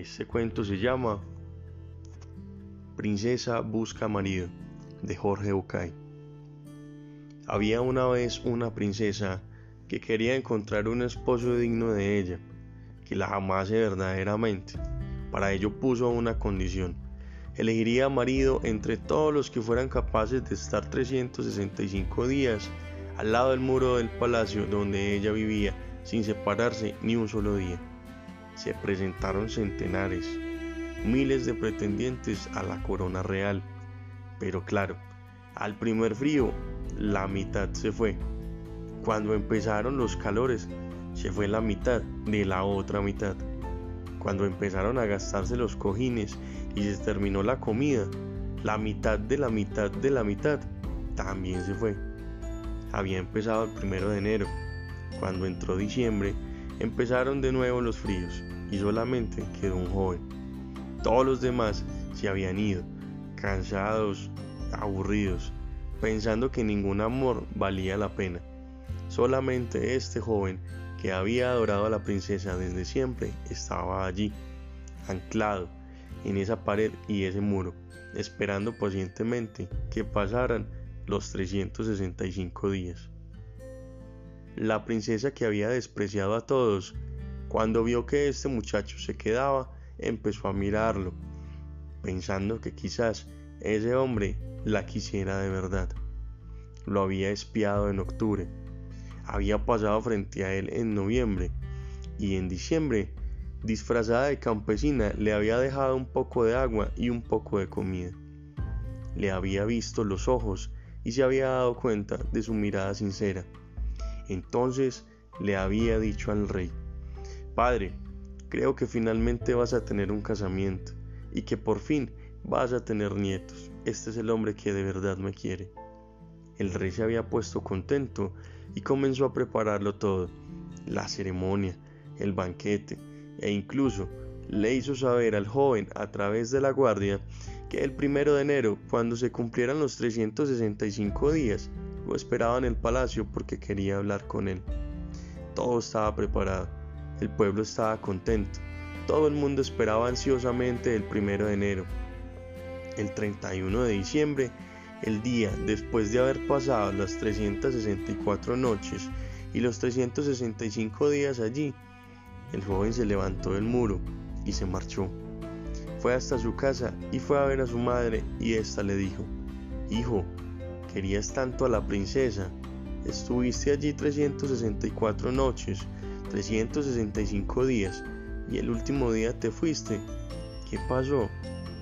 Este cuento se llama Princesa busca marido de Jorge Bucay. Había una vez una princesa que quería encontrar un esposo digno de ella, que la amase verdaderamente. Para ello puso una condición. Elegiría marido entre todos los que fueran capaces de estar 365 días al lado del muro del palacio donde ella vivía sin separarse ni un solo día. Se presentaron centenares, miles de pretendientes a la corona real, pero claro, al primer frío la mitad se fue. Cuando empezaron los calores, se fue la mitad de la otra mitad. Cuando empezaron a gastarse los cojines y se terminó la comida, la mitad de la mitad de la mitad también se fue. Había empezado el primero de enero. Cuando entró diciembre, empezaron de nuevo los fríos y solamente quedó un joven. Todos los demás se habían ido, cansados, aburridos, pensando que ningún amor valía la pena. Solamente este joven, que había adorado a la princesa desde siempre, estaba allí, anclado en esa pared y ese muro, esperando pacientemente que pasaran los 365 días. La princesa que había despreciado a todos, cuando vio que este muchacho se quedaba, empezó a mirarlo, pensando que quizás ese hombre la quisiera de verdad. Lo había espiado en octubre, había pasado frente a él en noviembre y en diciembre, disfrazada de campesina, le había dejado un poco de agua y un poco de comida. Le había visto los ojos y se había dado cuenta de su mirada sincera. Entonces le había dicho al rey, Padre, creo que finalmente vas a tener un casamiento y que por fin vas a tener nietos. Este es el hombre que de verdad me quiere. El rey se había puesto contento y comenzó a prepararlo todo, la ceremonia, el banquete, e incluso le hizo saber al joven a través de la guardia que el primero de enero, cuando se cumplieran los 365 días, esperaba en el palacio porque quería hablar con él. Todo estaba preparado, el pueblo estaba contento, todo el mundo esperaba ansiosamente el primero de enero. El 31 de diciembre, el día después de haber pasado las 364 noches y los 365 días allí, el joven se levantó del muro y se marchó. Fue hasta su casa y fue a ver a su madre y ésta le dijo, Hijo, querías tanto a la princesa, estuviste allí 364 noches, 365 días y el último día te fuiste. ¿Qué pasó?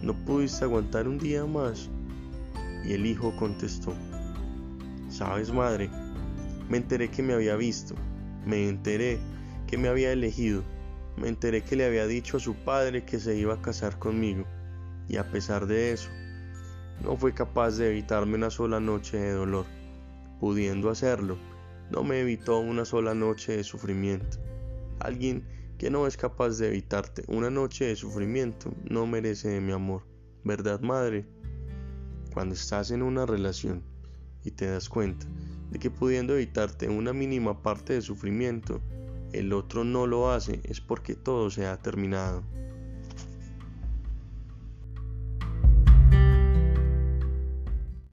¿No pudiste aguantar un día más? Y el hijo contestó, Sabes, madre, me enteré que me había visto, me enteré que me había elegido me enteré que le había dicho a su padre que se iba a casar conmigo, y a pesar de eso, no fue capaz de evitarme una sola noche de dolor. Pudiendo hacerlo, no me evitó una sola noche de sufrimiento. Alguien que no es capaz de evitarte una noche de sufrimiento no merece de mi amor, ¿verdad, madre? Cuando estás en una relación y te das cuenta de que pudiendo evitarte una mínima parte de sufrimiento, el otro no lo hace es porque todo se ha terminado.